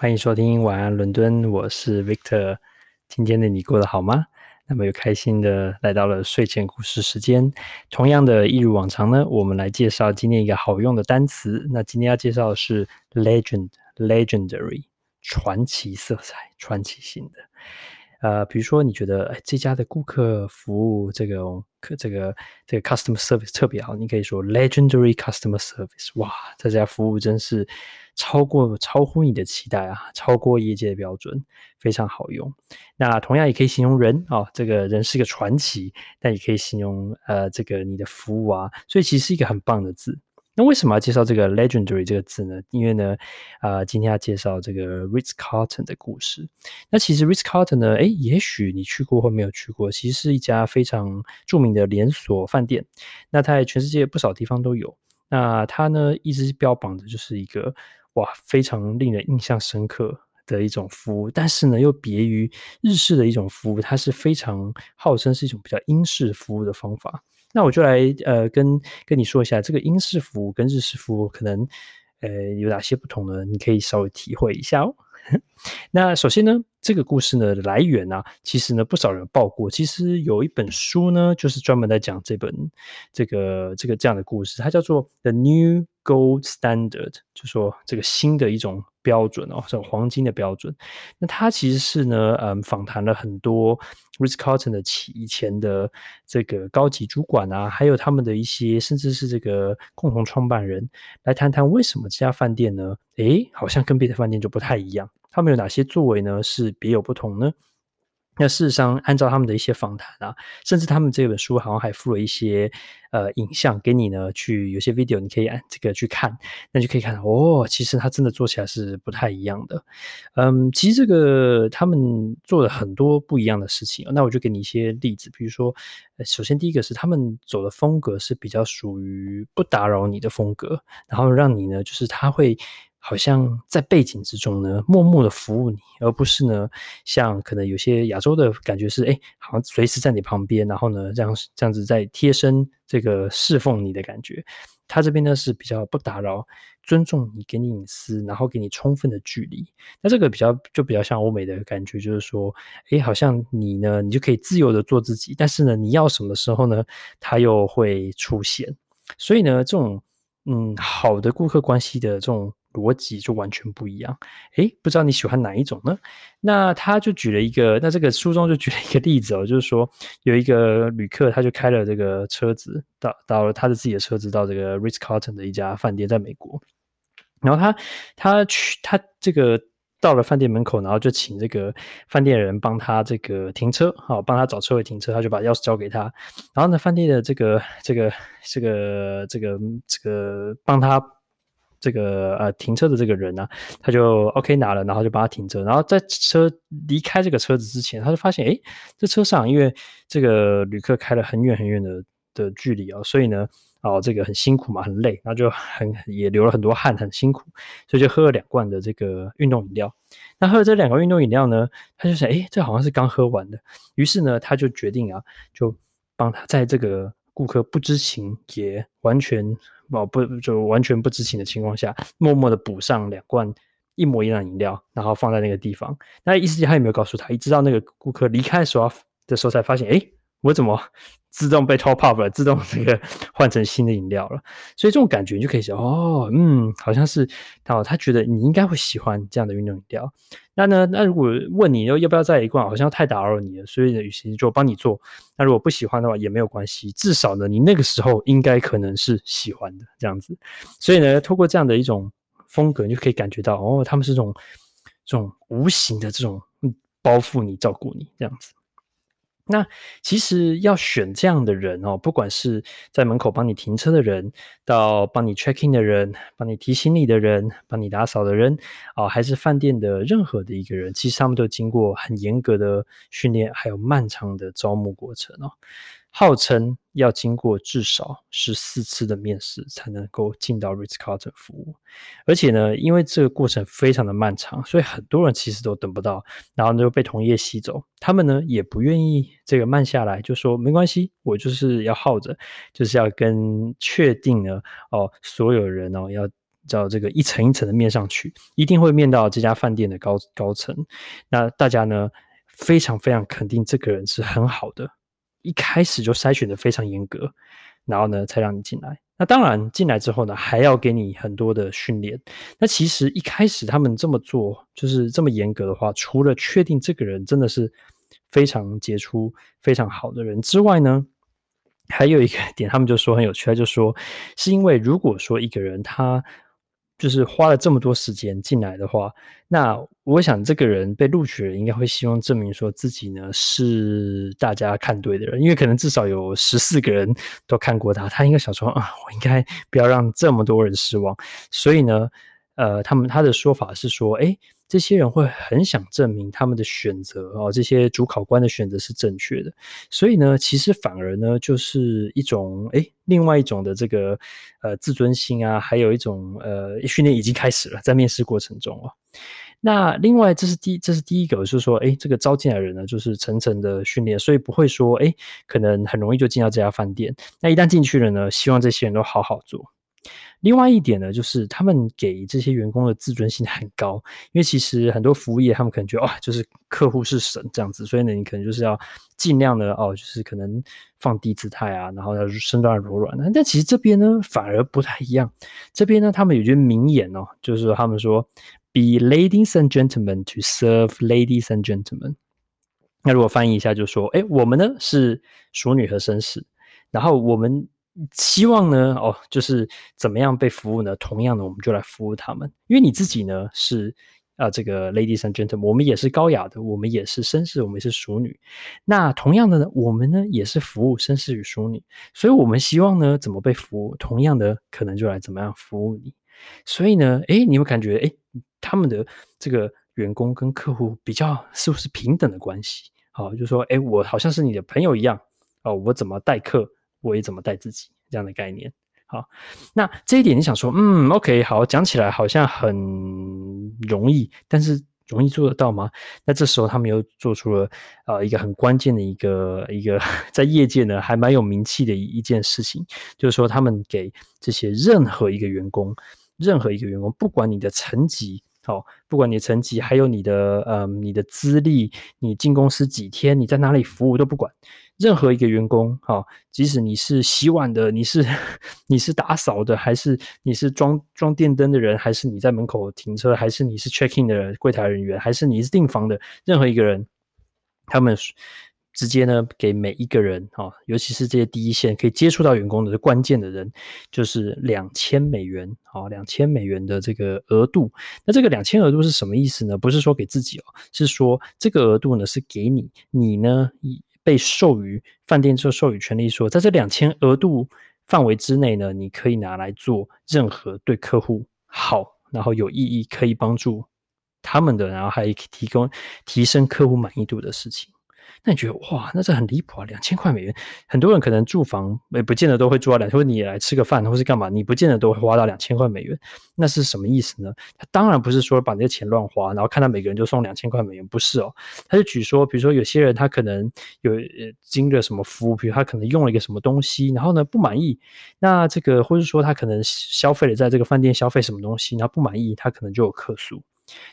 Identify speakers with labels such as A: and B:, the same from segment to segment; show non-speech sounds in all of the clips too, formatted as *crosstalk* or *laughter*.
A: 欢迎收听晚安伦敦，我是 Victor。今天的你过得好吗？那么又开心的来到了睡前故事时间。同样的，一如往常呢，我们来介绍今天一个好用的单词。那今天要介绍的是 legend，legendary，传奇色彩、传奇性的。呃，比如说你觉得哎，这家的顾客服务这个可这个这个 customer service 特别好，你可以说 legendary customer service。哇，这家服务真是。超过超乎你的期待啊，超过业界标准，非常好用。那同样也可以形容人哦，这个人是个传奇，但也可以形容呃这个你的服务啊，所以其实是一个很棒的字。那为什么要介绍这个 legendary 这个字呢？因为呢，啊、今天要介绍这个 Ritz Carlton 的故事。那其实 Ritz Carlton 呢，诶，也许你去过或没有去过，其实是一家非常著名的连锁饭店。那它在全世界不少地方都有。那它呢，一直标榜的就是一个。哇，非常令人印象深刻的一种服务，但是呢，又别于日式的一种服务，它是非常号称是一种比较英式服务的方法。那我就来呃跟跟你说一下，这个英式服务跟日式服务可能呃有哪些不同呢？你可以稍微体会一下哦。*laughs* 那首先呢，这个故事呢的来源啊，其实呢不少人报过。其实有一本书呢，就是专门在讲这本这个这个这样的故事，它叫做《The New Gold Standard》，就说这个新的一种标准哦，这种黄金的标准。那他其实是呢，嗯，访谈了很多 Ritz Carlton 的企以前的这个高级主管啊，还有他们的一些，甚至是这个共同创办人，来谈谈为什么这家饭店呢，诶，好像跟别的饭店就不太一样。他们有哪些作为呢？是别有不同呢？那事实上，按照他们的一些访谈啊，甚至他们这本书好像还附了一些呃影像给你呢，去有些 video 你可以按这个去看，那就可以看到哦，其实他真的做起来是不太一样的。嗯，其实这个他们做了很多不一样的事情。那我就给你一些例子，比如说，首先第一个是他们走的风格是比较属于不打扰你的风格，然后让你呢，就是他会。好像在背景之中呢，默默的服务你，而不是呢，像可能有些亚洲的感觉是，哎，好像随时在你旁边，然后呢，这样这样子在贴身这个侍奉你的感觉。他这边呢是比较不打扰，尊重你，给你隐私，然后给你充分的距离。那这个比较就比较像欧美的感觉，就是说，哎，好像你呢，你就可以自由的做自己，但是呢，你要什么时候呢，他又会出现。所以呢，这种嗯，好的顾客关系的这种。逻辑就完全不一样，诶，不知道你喜欢哪一种呢？那他就举了一个，那这个书中就举了一个例子哦，就是说有一个旅客，他就开了这个车子到到了他的自己的车子到这个 Ritz Carlton 的一家饭店，在美国，然后他他去他这个到了饭店门口，然后就请这个饭店的人帮他这个停车，好，帮他找车位停车，他就把钥匙交给他，然后呢，饭店的这个这个这个这个这个帮他。这个呃停车的这个人呢、他就 OK 拿了，然后就帮他停车。然后在车离开这个车子之前，他就发现，诶，这车上因为这个旅客开了很远很远的的距离哦，所以呢，哦这个很辛苦嘛，很累，然后就很也流了很多汗，很辛苦，所以就喝了两罐的这个运动饮料。那喝了这两个运动饮料呢，他就想，诶，这好像是刚喝完的。于是呢，他就决定啊，就帮他在这个顾客不知情也完全。哦，不，就完全不知情的情况下，默默的补上两罐一模一样的饮料，然后放在那个地方。那意思他也没有告诉他，一直到那个顾客离开的时候的时候才发现，诶，我怎么 *laughs* 自动被 top up 了，自动这个 *laughs* 换成新的饮料了？所以这种感觉你就可以想，哦，嗯，好像是，哦，他觉得你应该会喜欢这样的运动饮料。那呢？那如果问你要要不要再一罐，好像太打扰你了，所以呢，与其就帮你做。那如果不喜欢的话也没有关系，至少呢，你那个时候应该可能是喜欢的这样子。所以呢，透过这样的一种风格，你就可以感觉到哦，他们是这种这种无形的这种包覆你、照顾你这样子。那其实要选这样的人哦，不管是在门口帮你停车的人，到帮你 check in 的人，帮你提行李的人，帮你打扫的人，哦，还是饭店的任何的一个人，其实他们都经过很严格的训练，还有漫长的招募过程哦。号称要经过至少十四次的面试才能够进到 Ritz Carlton 服务，而且呢，因为这个过程非常的漫长，所以很多人其实都等不到，然后呢就被同业吸走。他们呢也不愿意这个慢下来，就说没关系，我就是要耗着，就是要跟确定呢哦，所有人哦要叫这个一层一层的面上去，一定会面到这家饭店的高高层。那大家呢，非常非常肯定这个人是很好的，一开始就筛选的非常严格，然后呢才让你进来。那当然进来之后呢，还要给你很多的训练。那其实一开始他们这么做，就是这么严格的话，除了确定这个人真的是非常杰出、非常好的人之外呢，还有一个 *laughs* 点，他们就说很有趣，他就说是因为如果说一个人他就是花了这么多时间进来的话，那我想这个人被录取的人应该会希望证明说自己呢是大家看对的人，因为可能至少有十四个人都看过他，他应该想说啊，我应该不要让这么多人失望，所以呢，呃，他们他的说法是说，诶。这些人会很想证明他们的选择哦，这些主考官的选择是正确的，所以呢，其实反而呢，就是一种诶，另外一种的这个呃自尊心啊，还有一种呃训练已经开始了，在面试过程中哦。那另外，这是第这是第一个，就是说，诶，这个招进来的人呢，就是层层的训练，所以不会说，诶，可能很容易就进到这家饭店。那一旦进去了呢，希望这些人都好好做。另外一点呢，就是他们给这些员工的自尊心很高，因为其实很多服务业他们可能觉得，哇，就是客户是神这样子，所以呢，你可能就是要尽量的哦，就是可能放低姿态啊，然后要身段柔软的。但其实这边呢，反而不太一样。这边呢，他们有句名言哦，就是他们说，Be ladies and gentlemen to serve ladies and gentlemen。那如果翻译一下，就说，哎，我们呢是淑女和绅士，然后我们。希望呢，哦，就是怎么样被服务呢？同样的，我们就来服务他们。因为你自己呢是啊、这个 ladies and gentlemen，我们也是高雅的，我们也是绅士，我们也是淑女。那同样的呢，我们呢也是服务绅士与淑女，所以我们希望呢怎么被服务，同样的可能就来怎么样服务你。所以呢，诶，你会感觉诶，他们的这个员工跟客户比较是不是平等的关系？好，就说诶，我好像是你的朋友一样哦，我怎么待客？我也怎么带自己这样的概念，好，那这一点你想说，嗯，OK，好，讲起来好像很容易，但是容易做得到吗？那这时候他们又做出了呃一个很关键的一个一个在业界呢还蛮有名气的一一件事情，就是说他们给这些任何一个员工，任何一个员工，不管你的层级，好，不管你的层级，还有你的呃你的资历，你进公司几天，你在哪里服务都不管。任何一个员工，哈，即使你是洗碗的，你是 *laughs* 你是打扫的，还是你是装装电灯的人，还是你在门口停车，还是你是 check in 的柜台人员，还是你是订房的，任何一个人，他们直接呢给每一个人，哈，尤其是这些第一线可以接触到员工的关键的人，就是两千美元，啊，两千美元的这个额度。那这个两千额度是什么意思呢？不是说给自己哦，是说这个额度呢是给你，你呢。被授予饭店之后授予权利，说在这两千额度范围之内呢，你可以拿来做任何对客户好，然后有意义，可以帮助他们的，然后还可以提供提升客户满意度的事情。那你觉得哇，那这很离谱啊！两千块美元，很多人可能住房也不见得都会住到两千，或你来吃个饭，或是干嘛，你不见得都会花到两千块美元。那是什么意思呢？他当然不是说把那些钱乱花，然后看到每个人就送两千块美元，不是哦。他就举说，比如说有些人他可能有经历什么服务，比如他可能用了一个什么东西，然后呢不满意，那这个或者说他可能消费了在这个饭店消费什么东西，然后不满意，他可能就有客诉。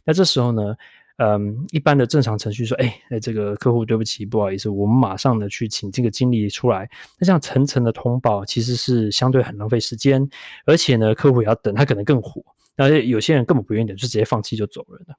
A: 那这时候呢？嗯，一般的正常程序说，哎，哎，这个客户对不起，不好意思，我们马上的去请这个经理出来。那这样层层的通报，其实是相对很浪费时间，而且呢，客户也要等，他可能更火。那有些人根本不愿意等，就直接放弃就走人了。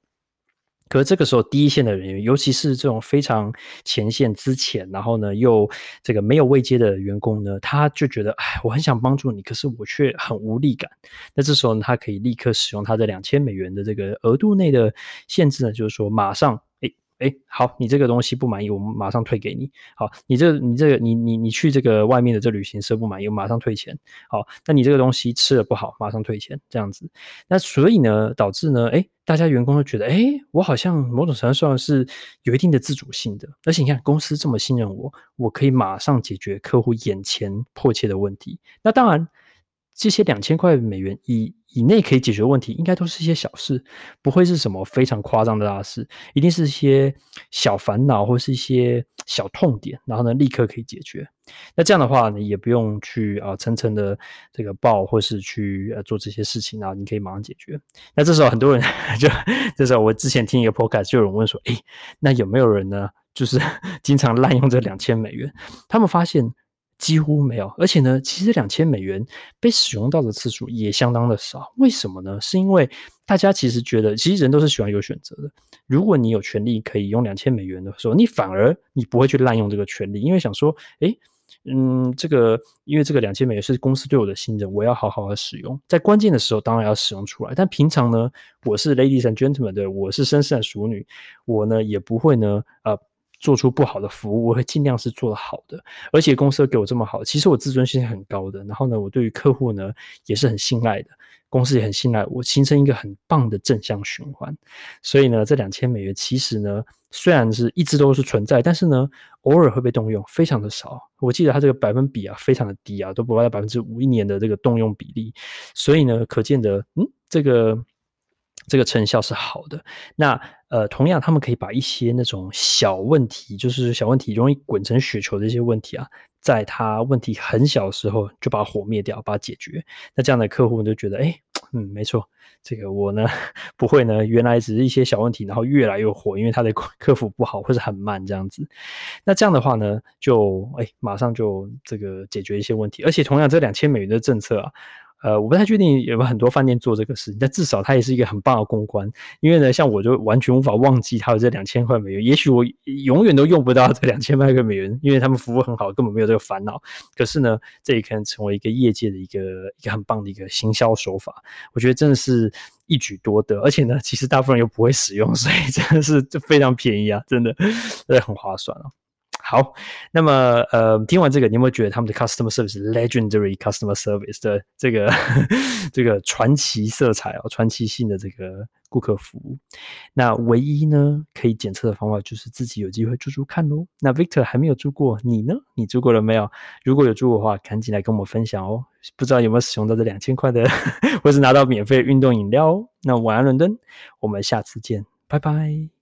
A: 可是这个时候，第一线的人员，尤其是这种非常前线之前，然后呢又这个没有未接的员工呢，他就觉得，哎，我很想帮助你，可是我却很无力感。那这时候呢，他可以立刻使用他的两千美元的这个额度内的限制呢，就是说马上。哎，哎好，你这个东西不满意，我们马上退给你。好，你这、你这个你你你去这个外面的这旅行社不满意，我马上退钱。好，那你这个东西吃了不好，马上退钱，这样子。那所以呢，导致呢，哎，大家员工都觉得，哎，我好像某种程度上是有一定的自主性的。而且你看，公司这么信任我，我可以马上解决客户眼前迫切的问题。那当然。这些两千块美元以以内可以解决问题，应该都是一些小事，不会是什么非常夸张的大事，一定是一些小烦恼或是一些小痛点，然后呢，立刻可以解决。那这样的话，你也不用去啊层层的这个报，或是去呃做这些事情，然后你可以马上解决。那这时候很多人 *laughs* 就这时候我之前听一个 podcast 就有人问说，诶，那有没有人呢，就是 *laughs* 经常滥用这两千美元？他们发现。几乎没有，而且呢，其实两千美元被使用到的次数也相当的少。为什么呢？是因为大家其实觉得，其实人都是喜欢有选择的。如果你有权利可以用两千美元的时候，你反而你不会去滥用这个权利，因为想说，诶，嗯，这个因为这个两千美元是公司对我的信任，我要好好的使用，在关键的时候当然要使用出来。但平常呢，我是 ladies and gentlemen 的，我是绅士的淑女，我呢也不会呢，呃。做出不好的服务，我会尽量是做得好的，而且公司给我这么好，其实我自尊心很高的。然后呢，我对于客户呢也是很信赖的，公司也很信赖我，形成一个很棒的正向循环。所以呢，这两千美元其实呢，虽然是一直都是存在，但是呢，偶尔会被动用，非常的少。我记得它这个百分比啊，非常的低啊，都不到百分之五一年的这个动用比例。所以呢，可见的，嗯，这个。这个成效是好的。那呃，同样，他们可以把一些那种小问题，就是小问题容易滚成雪球的一些问题啊，在他问题很小的时候就把火灭掉，把它解决。那这样的客户就觉得，哎，嗯，没错，这个我呢 *laughs* 不会呢，原来只是一些小问题，然后越来越火，因为他的客服不好或者很慢这样子。那这样的话呢，就哎，马上就这个解决一些问题。而且同样，这两千美元的政策啊。呃，我不太确定有没有很多饭店做这个事，但至少它也是一个很棒的公关。因为呢，像我就完全无法忘记它有这两千块美元，也许我永远都用不到这两千块美元，因为他们服务很好，根本没有这个烦恼。可是呢，这也可能成为一个业界的一个一个很棒的一个行销手法。我觉得真的是一举多得，而且呢，其实大部分人又不会使用，所以真的是就非常便宜啊，真的，*laughs* 真的很划算啊。好，那么呃，听完这个，你有没有觉得他们的 customer service legendary customer service 的这个 *laughs* 这个传奇色彩哦，传奇性的这个顾客服务？那唯一呢可以检测的方法就是自己有机会住住看喽。那 Victor 还没有住过，你呢？你住过了没有？如果有住过的话，赶紧来跟我们分享哦。不知道有没有使用到这两千块的，*laughs* 或是拿到免费运动饮料哦？那晚安伦敦，我们下次见，拜拜。